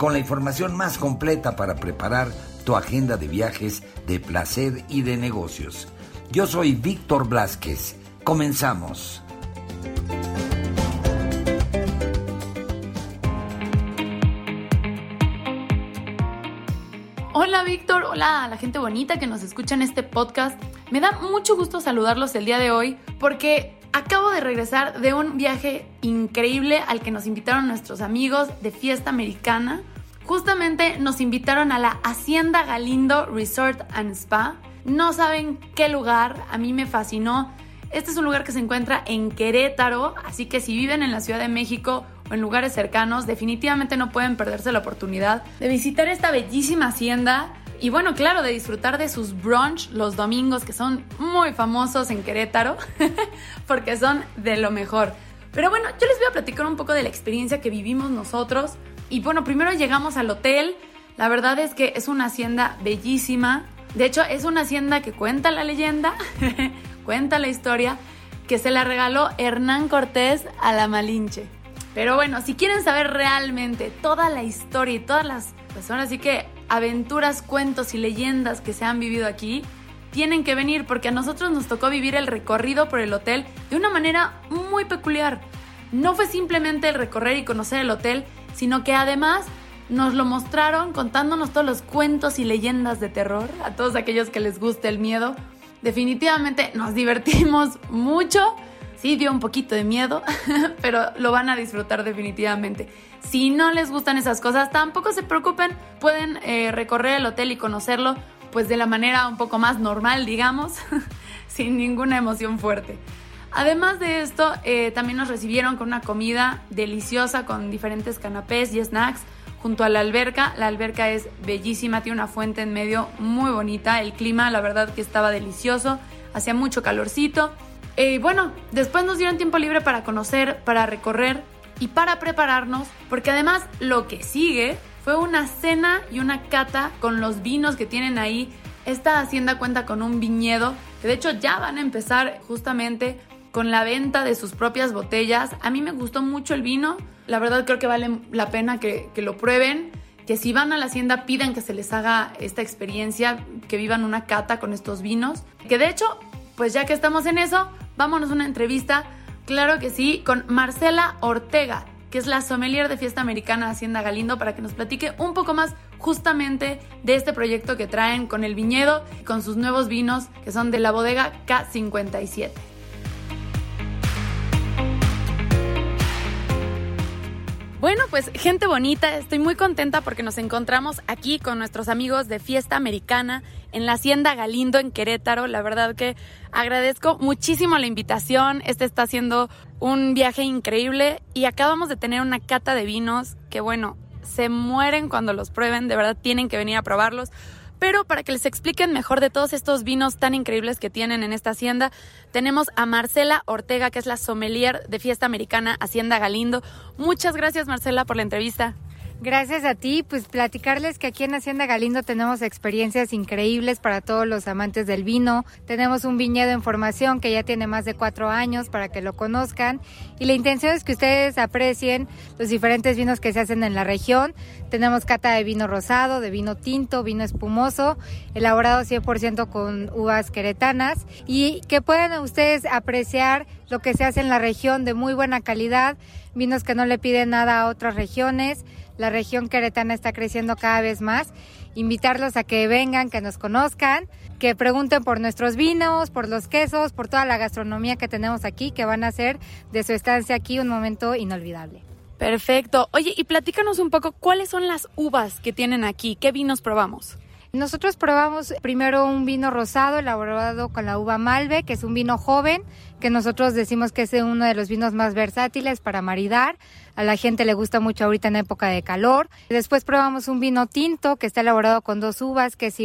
con la información más completa para preparar tu agenda de viajes de placer y de negocios. Yo soy Víctor Blasquez. Comenzamos. Hola Víctor, hola a la gente bonita que nos escucha en este podcast. Me da mucho gusto saludarlos el día de hoy porque acabo de regresar de un viaje increíble al que nos invitaron nuestros amigos de Fiesta Americana. Justamente nos invitaron a la Hacienda Galindo Resort and Spa. No saben qué lugar, a mí me fascinó. Este es un lugar que se encuentra en Querétaro, así que si viven en la Ciudad de México o en lugares cercanos, definitivamente no pueden perderse la oportunidad de visitar esta bellísima hacienda y bueno, claro, de disfrutar de sus brunch los domingos que son muy famosos en Querétaro, porque son de lo mejor. Pero bueno, yo les voy a platicar un poco de la experiencia que vivimos nosotros y bueno, primero llegamos al hotel. La verdad es que es una hacienda bellísima. De hecho, es una hacienda que cuenta la leyenda, cuenta la historia, que se la regaló Hernán Cortés a la Malinche. Pero bueno, si quieren saber realmente toda la historia y todas las personas, así que aventuras, cuentos y leyendas que se han vivido aquí, tienen que venir porque a nosotros nos tocó vivir el recorrido por el hotel de una manera muy peculiar. No fue simplemente el recorrer y conocer el hotel, sino que además nos lo mostraron contándonos todos los cuentos y leyendas de terror a todos aquellos que les guste el miedo. Definitivamente nos divertimos mucho. Sí, dio un poquito de miedo, pero lo van a disfrutar definitivamente. Si no les gustan esas cosas, tampoco se preocupen, pueden eh, recorrer el hotel y conocerlo pues de la manera un poco más normal, digamos, sin ninguna emoción fuerte. Además de esto, eh, también nos recibieron con una comida deliciosa con diferentes canapés y snacks junto a la alberca. La alberca es bellísima, tiene una fuente en medio muy bonita. El clima, la verdad que estaba delicioso, hacía mucho calorcito. Y eh, bueno, después nos dieron tiempo libre para conocer, para recorrer y para prepararnos, porque además lo que sigue fue una cena y una cata con los vinos que tienen ahí. Esta hacienda cuenta con un viñedo que de hecho ya van a empezar justamente con la venta de sus propias botellas. A mí me gustó mucho el vino. La verdad creo que vale la pena que, lo prueben. Que si van a la hacienda pidan que se les haga esta experiencia, que vivan una cata con estos vinos. Que de hecho, pues ya que estamos en eso, vámonos a una entrevista, claro que sí, con Marcela Ortega, que es la sommelier de Fiesta Americana Hacienda Galindo, para que nos platique un poco más justamente de este proyecto que traen con el viñedo y con sus nuevos vinos que son de la bodega K57. Bueno, pues gente bonita, estoy muy contenta porque nos encontramos aquí con nuestros amigos de Fiesta Americana en la Hacienda Galindo en Querétaro. La verdad que agradezco muchísimo la invitación. Este está siendo un viaje increíble y acabamos de tener una cata de vinos que bueno, se mueren cuando los prueben, de verdad tienen que venir a probarlos. Pero para que les expliquen mejor de todos estos vinos tan increíbles que tienen en esta hacienda, tenemos a Marcela Ortega, que es la sommelier de Fiesta Americana Hacienda Galindo. Muchas gracias Marcela por la entrevista. Gracias a ti, pues platicarles que aquí en Hacienda Galindo tenemos experiencias increíbles para todos los amantes del vino. Tenemos un viñedo en formación que ya tiene más de cuatro años para que lo conozcan y la intención es que ustedes aprecien los diferentes vinos que se hacen en la región. Tenemos cata de vino rosado, de vino tinto, vino espumoso, elaborado 100% con uvas queretanas y que puedan ustedes apreciar lo que se hace en la región de muy buena calidad, vinos que no le piden nada a otras regiones la región queretana está creciendo cada vez más. Invitarlos a que vengan, que nos conozcan, que pregunten por nuestros vinos, por los quesos, por toda la gastronomía que tenemos aquí, que van a hacer de su estancia aquí un momento inolvidable. Perfecto. Oye, y platícanos un poco cuáles son las uvas que tienen aquí, qué vinos probamos. Nosotros probamos primero un vino rosado elaborado con la uva Malve, que es un vino joven que nosotros decimos que es uno de los vinos más versátiles para maridar. A la gente le gusta mucho ahorita en época de calor. Después probamos un vino tinto que está elaborado con dos uvas, que es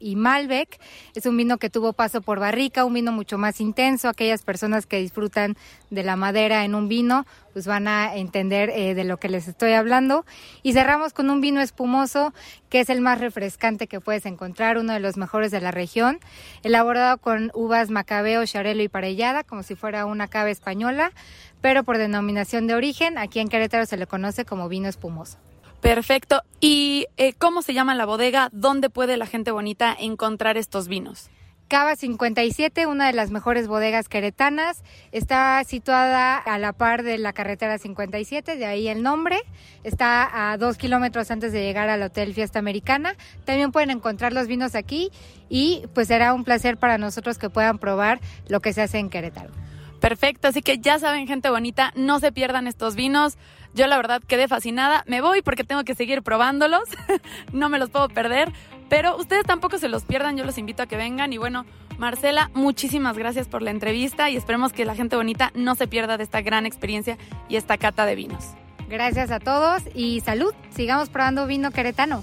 y Malbec. Es un vino que tuvo paso por barrica, un vino mucho más intenso. Aquellas personas que disfrutan de la madera en un vino, pues van a entender eh, de lo que les estoy hablando. Y cerramos con un vino espumoso, que es el más refrescante que puedes encontrar, uno de los mejores de la región, elaborado con uvas macabeo, charelo y parellada, como si fuera una cava española, pero por denominación de origen, aquí en Querétaro se le conoce como vino espumoso. Perfecto. ¿Y eh, cómo se llama la bodega? ¿Dónde puede la gente bonita encontrar estos vinos? Cava 57, una de las mejores bodegas queretanas, está situada a la par de la carretera 57, de ahí el nombre. Está a dos kilómetros antes de llegar al Hotel Fiesta Americana. También pueden encontrar los vinos aquí y pues será un placer para nosotros que puedan probar lo que se hace en Querétaro. Perfecto, así que ya saben, gente bonita, no se pierdan estos vinos. Yo la verdad quedé fascinada. Me voy porque tengo que seguir probándolos. no me los puedo perder. Pero ustedes tampoco se los pierdan. Yo los invito a que vengan. Y bueno, Marcela, muchísimas gracias por la entrevista y esperemos que la gente bonita no se pierda de esta gran experiencia y esta cata de vinos. Gracias a todos y salud. Sigamos probando vino queretano.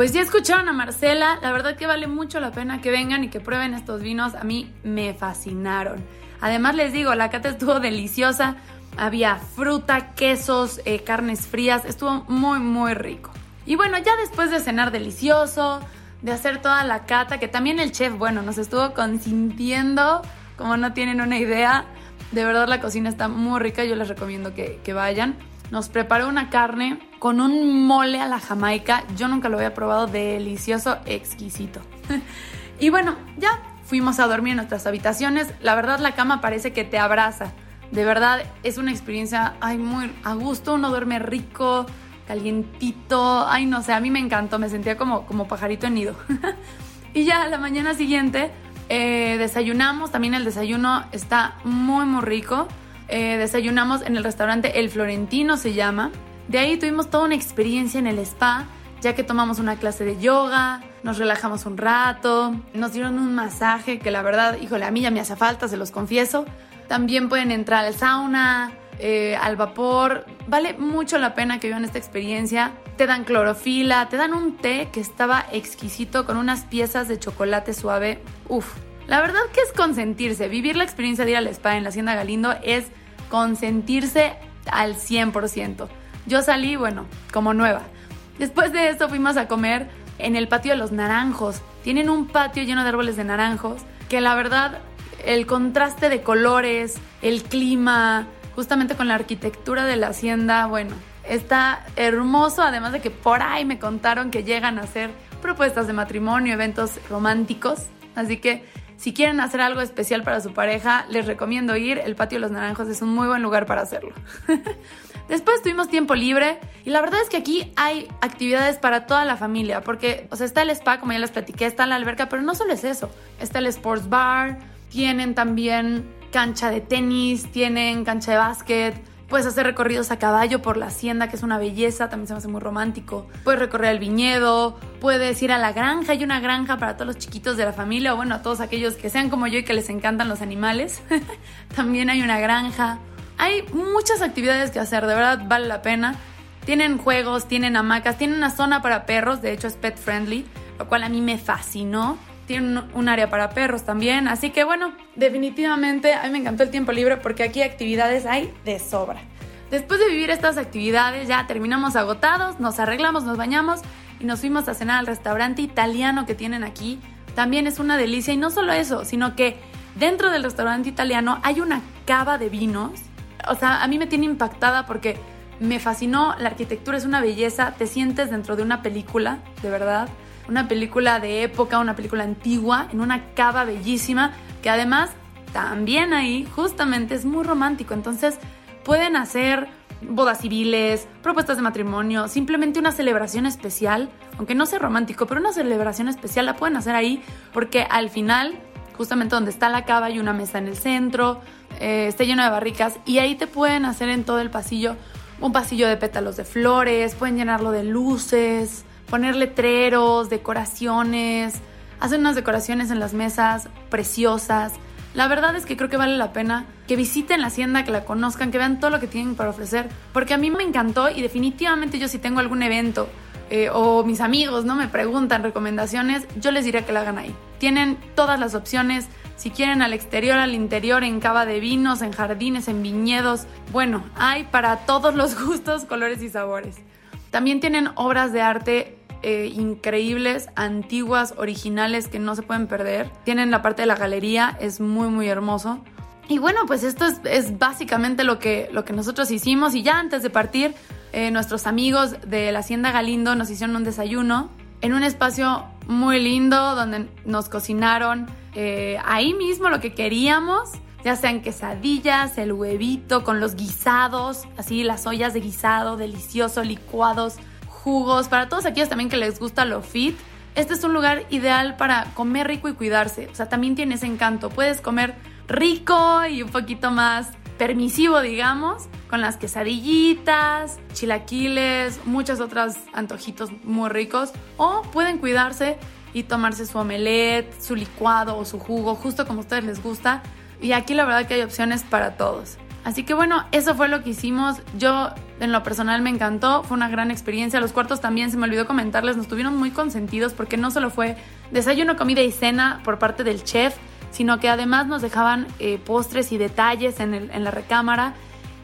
Pues ya escucharon a Marcela, la verdad que vale mucho la pena que vengan y que prueben estos vinos, a mí me fascinaron. Además les digo, la cata estuvo deliciosa, había fruta, quesos, eh, carnes frías, estuvo muy muy rico. Y bueno, ya después de cenar delicioso, de hacer toda la cata, que también el chef, bueno, nos estuvo consintiendo, como no tienen una idea, de verdad la cocina está muy rica, yo les recomiendo que, que vayan. Nos preparó una carne con un mole a la jamaica. Yo nunca lo había probado, delicioso, exquisito. y bueno, ya fuimos a dormir en nuestras habitaciones. La verdad la cama parece que te abraza. De verdad es una experiencia, muy a gusto. Uno duerme rico, calientito. Ay, no sé, a mí me encantó. Me sentía como, como pajarito en nido. y ya la mañana siguiente eh, desayunamos. También el desayuno está muy, muy rico. Eh, desayunamos en el restaurante El Florentino se llama. De ahí tuvimos toda una experiencia en el spa, ya que tomamos una clase de yoga, nos relajamos un rato, nos dieron un masaje que la verdad, híjole, a mí ya me hace falta, se los confieso. También pueden entrar al sauna, eh, al vapor. Vale mucho la pena que vivan esta experiencia. Te dan clorofila, te dan un té que estaba exquisito con unas piezas de chocolate suave. Uf, la verdad que es consentirse. Vivir la experiencia de ir al spa en la Hacienda Galindo es consentirse al 100%. Yo salí, bueno, como nueva. Después de esto fuimos a comer en el patio de los naranjos. Tienen un patio lleno de árboles de naranjos que la verdad el contraste de colores, el clima, justamente con la arquitectura de la hacienda, bueno, está hermoso, además de que por ahí me contaron que llegan a hacer propuestas de matrimonio, eventos románticos, así que si quieren hacer algo especial para su pareja, les recomiendo ir. El Patio de los Naranjos es un muy buen lugar para hacerlo. Después tuvimos tiempo libre y la verdad es que aquí hay actividades para toda la familia, porque, o sea, está el spa, como ya les platiqué, está la alberca, pero no solo es eso. Está el sports bar, tienen también cancha de tenis, tienen cancha de básquet, Puedes hacer recorridos a caballo por la hacienda, que es una belleza, también se me hace muy romántico. Puedes recorrer el viñedo, puedes ir a la granja, hay una granja para todos los chiquitos de la familia, o bueno, a todos aquellos que sean como yo y que les encantan los animales. también hay una granja. Hay muchas actividades que hacer, de verdad vale la pena. Tienen juegos, tienen hamacas, tienen una zona para perros, de hecho es pet friendly, lo cual a mí me fascinó tiene un área para perros también. Así que bueno, definitivamente a mí me encantó el tiempo libre porque aquí actividades hay de sobra. Después de vivir estas actividades ya terminamos agotados, nos arreglamos, nos bañamos y nos fuimos a cenar al restaurante italiano que tienen aquí. También es una delicia y no solo eso, sino que dentro del restaurante italiano hay una cava de vinos. O sea, a mí me tiene impactada porque me fascinó, la arquitectura es una belleza, te sientes dentro de una película, de verdad una película de época, una película antigua, en una cava bellísima, que además también ahí justamente es muy romántico. Entonces pueden hacer bodas civiles, propuestas de matrimonio, simplemente una celebración especial, aunque no sea romántico, pero una celebración especial la pueden hacer ahí porque al final, justamente donde está la cava hay una mesa en el centro, eh, está lleno de barricas y ahí te pueden hacer en todo el pasillo un pasillo de pétalos de flores, pueden llenarlo de luces, poner letreros, decoraciones, hacen unas decoraciones en las mesas preciosas. La verdad es que creo que vale la pena que visiten la hacienda, que la conozcan, que vean todo lo que tienen para ofrecer, porque a mí me encantó y definitivamente yo si tengo algún evento eh, o mis amigos no me preguntan recomendaciones, yo les diría que la hagan ahí. Tienen todas las opciones, si quieren al exterior, al interior, en cava de vinos, en jardines, en viñedos, bueno, hay para todos los gustos, colores y sabores. También tienen obras de arte eh, increíbles, antiguas, originales que no se pueden perder. Tienen la parte de la galería, es muy muy hermoso. Y bueno, pues esto es, básicamente lo que, lo que nosotros hicimos y ya antes de partir, eh, nuestros amigos de la Hacienda Galindo nos hicieron un desayuno en un espacio muy lindo donde nos cocinaron eh, ahí mismo lo que queríamos, ya sean quesadillas, el huevito con los guisados, así las ollas de guisado, delicioso, licuados, jugos, para todos aquellos también que les gusta lo fit. Este es un lugar ideal para comer rico y cuidarse. O sea, también tiene ese encanto. Puedes comer rico y un poquito más permisivo, digamos, con las quesadillitas, chilaquiles, muchos otros antojitos muy ricos. O pueden cuidarse y tomarse su omelette, su licuado o su jugo, justo como a ustedes les gusta. Y aquí la verdad que hay opciones para todos. Así que bueno, eso fue lo que hicimos. Yo en lo personal me encantó, fue una gran experiencia. Los cuartos también, se me olvidó comentarles, nos tuvieron muy consentidos porque no solo fue desayuno, comida y cena por parte del chef, sino que además nos dejaban eh, postres y detalles en, en la recámara.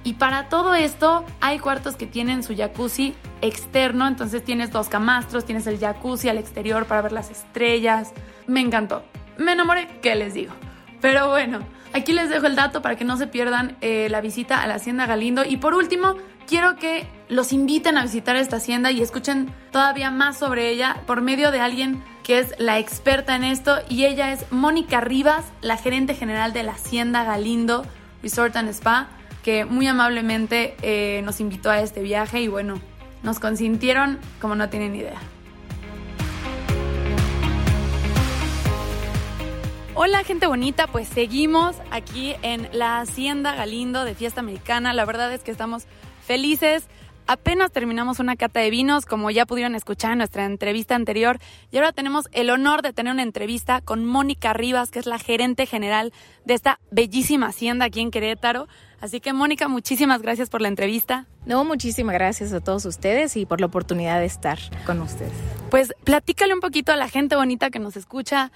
Y para todo esto hay cuartos que tienen su jacuzzi externo, entonces tienes dos camastros, tienes el jacuzzi al exterior para ver las estrellas. Me encantó. Me enamoré, ¿qué les digo? Pero bueno, aquí les dejo el dato para que no se pierdan eh, la visita a la Hacienda Galindo. Y por último, quiero que los inviten a visitar esta hacienda y escuchen todavía más sobre ella por medio de alguien que es la experta en esto y ella es Mónica Rivas, la gerente general de la Hacienda Galindo Resort and Spa, que muy amablemente eh, nos invitó a este viaje y bueno, nos consintieron como no tienen idea. Hola gente bonita, pues seguimos aquí en la Hacienda Galindo de Fiesta Americana. La verdad es que estamos felices Apenas terminamos una cata de vinos, como ya pudieron escuchar en nuestra entrevista anterior, y ahora tenemos el honor de tener una entrevista con Mónica Rivas, que es la gerente general de esta bellísima hacienda aquí en Querétaro. Así que Mónica, muchísimas gracias por la entrevista. No, muchísimas gracias a todos ustedes y por la oportunidad de estar con ustedes. Pues platícale un poquito a la gente bonita que nos escucha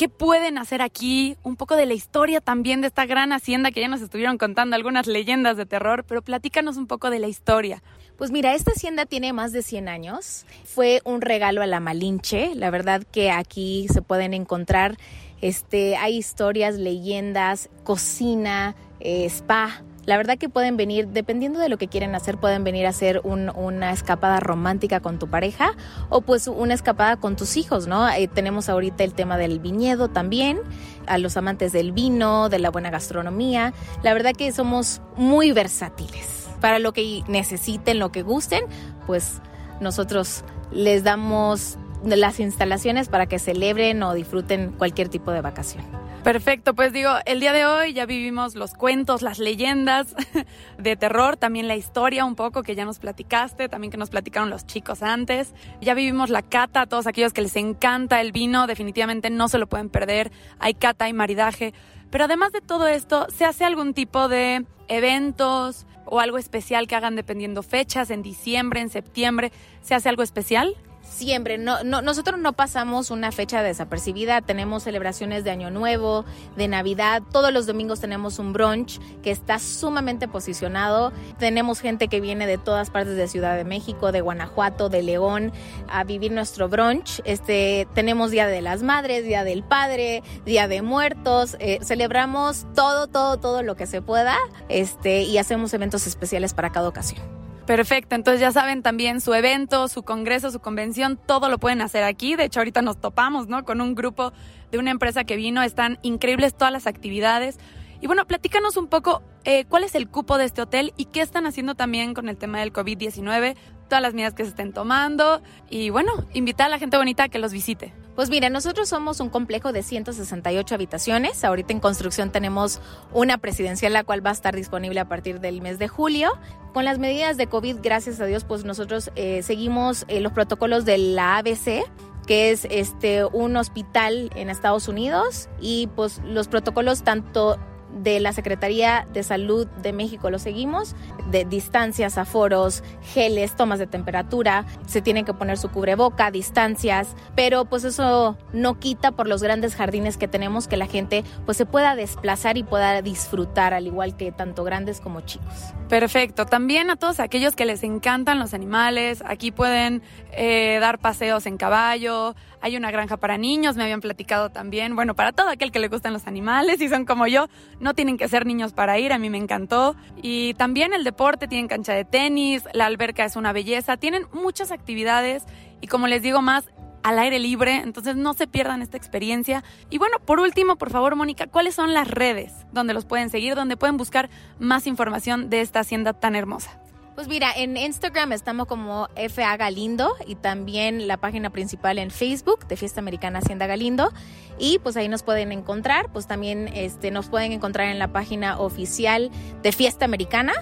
qué pueden hacer aquí, un poco de la historia también de esta gran hacienda que ya nos estuvieron contando algunas leyendas de terror, pero platícanos un poco de la historia. Pues mira, esta hacienda tiene más de 100 años. Fue un regalo a la Malinche. La verdad que aquí se pueden encontrar, este, hay historias, leyendas, cocina, eh, spa, la verdad que pueden venir, dependiendo de lo que quieren hacer, pueden venir a hacer una escapada romántica con tu pareja o pues una escapada con tus hijos, ¿no? Eh, tenemos ahorita el tema del viñedo también, a los amantes del vino, de la buena gastronomía. La verdad que somos muy versátiles. Para lo que necesiten, lo que gusten, pues nosotros les damos las instalaciones para que celebren o disfruten cualquier tipo de vacación. Perfecto, pues digo, el día de hoy ya vivimos los cuentos, las leyendas de terror, también la historia un poco que ya nos platicaste, también que nos platicaron los chicos antes. Ya vivimos la cata, todos aquellos que les encanta el vino, definitivamente no se lo pueden perder. Hay cata, y maridaje. Pero además de todo esto, ¿se hace algún tipo de eventos o algo especial que hagan dependiendo fechas, en diciembre, en septiembre? ¿Se hace algo especial? Siempre, no, no, nosotros no pasamos una fecha desapercibida, tenemos celebraciones de Año Nuevo, de Navidad, todos los domingos tenemos un brunch que está sumamente posicionado, tenemos gente que viene de todas partes de Ciudad de México, de Guanajuato, de León, a vivir nuestro brunch, este, tenemos Día de las Madres, Día del Padre, Día de Muertos, eh, celebramos todo, todo, todo lo que se pueda, este, y hacemos eventos especiales para cada ocasión. Perfecto, entonces ya saben también su evento, su congreso, su convención, todo lo pueden hacer aquí. De hecho, ahorita nos topamos, ¿no? Con un grupo de una empresa que vino, están increíbles todas las actividades. Y bueno, platícanos un poco eh, cuál es el cupo de este hotel y qué están haciendo también con el tema del COVID-19, todas las medidas que se estén tomando y bueno, invitar a la gente bonita a que los visite. Pues mira, nosotros somos un complejo de 168 habitaciones. Ahorita en construcción tenemos una presidencial, la cual va a estar disponible a partir del mes de julio. Con las medidas de COVID, gracias a Dios, pues nosotros eh, seguimos eh, los protocolos de la ABC, que es este un hospital en Estados Unidos y pues los protocolos tanto de la Secretaría de Salud de México. Lo seguimos, de distancias, aforos, geles, tomas de temperatura, se tienen que poner su cubreboca, distancias, pero pues eso no quita por los grandes jardines que tenemos que la gente pues se pueda desplazar y pueda disfrutar al igual que tanto grandes como chicos. Perfecto, también a todos aquellos que les encantan los animales, aquí pueden eh, dar paseos en caballo, hay una granja para niños, me habían platicado también. Bueno, para todo aquel que le gustan los animales y son como yo, no tienen que ser niños para ir, a mí me encantó. Y también el deporte, tienen cancha de tenis, la alberca es una belleza, tienen muchas actividades y como les digo más, al aire libre, entonces no se pierdan esta experiencia. Y bueno, por último, por favor, Mónica, ¿cuáles son las redes donde los pueden seguir, donde pueden buscar más información de esta hacienda tan hermosa? Pues mira, en Instagram estamos como FA Galindo y también la página principal en Facebook de Fiesta Americana Hacienda Galindo. Y pues ahí nos pueden encontrar, pues también este, nos pueden encontrar en la página oficial de Fiesta Americana.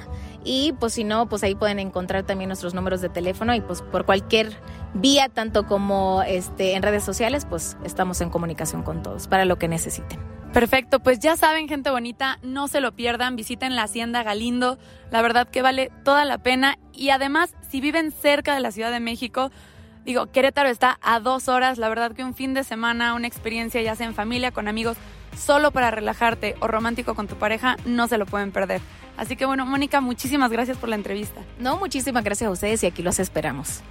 Y pues si no, pues ahí pueden encontrar también nuestros números de teléfono y pues por cualquier vía, tanto como este, en redes sociales, pues estamos en comunicación con todos para lo que necesiten. Perfecto, pues ya saben, gente bonita, no se lo pierdan, visiten la Hacienda Galindo, la verdad que vale toda la pena y además, si viven cerca de la Ciudad de México, digo, Querétaro está a dos horas, la verdad que un fin de semana, una experiencia ya sea en familia, con amigos, solo para relajarte o romántico con tu pareja, no se lo pueden perder. Así que bueno, Mónica, muchísimas gracias por la entrevista. No, muchísimas gracias a ustedes y aquí los esperamos.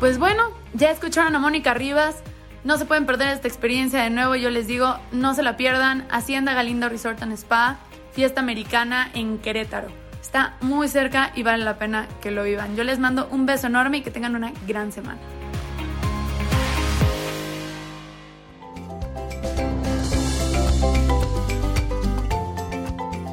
Pues bueno, ya escucharon a Mónica Rivas. No se pueden perder esta experiencia de nuevo, yo les digo, no se la pierdan. Hacienda Galindo Resort and Spa, fiesta americana en Querétaro. Está muy cerca y vale la pena que lo vivan. Yo les mando un beso enorme y que tengan una gran semana.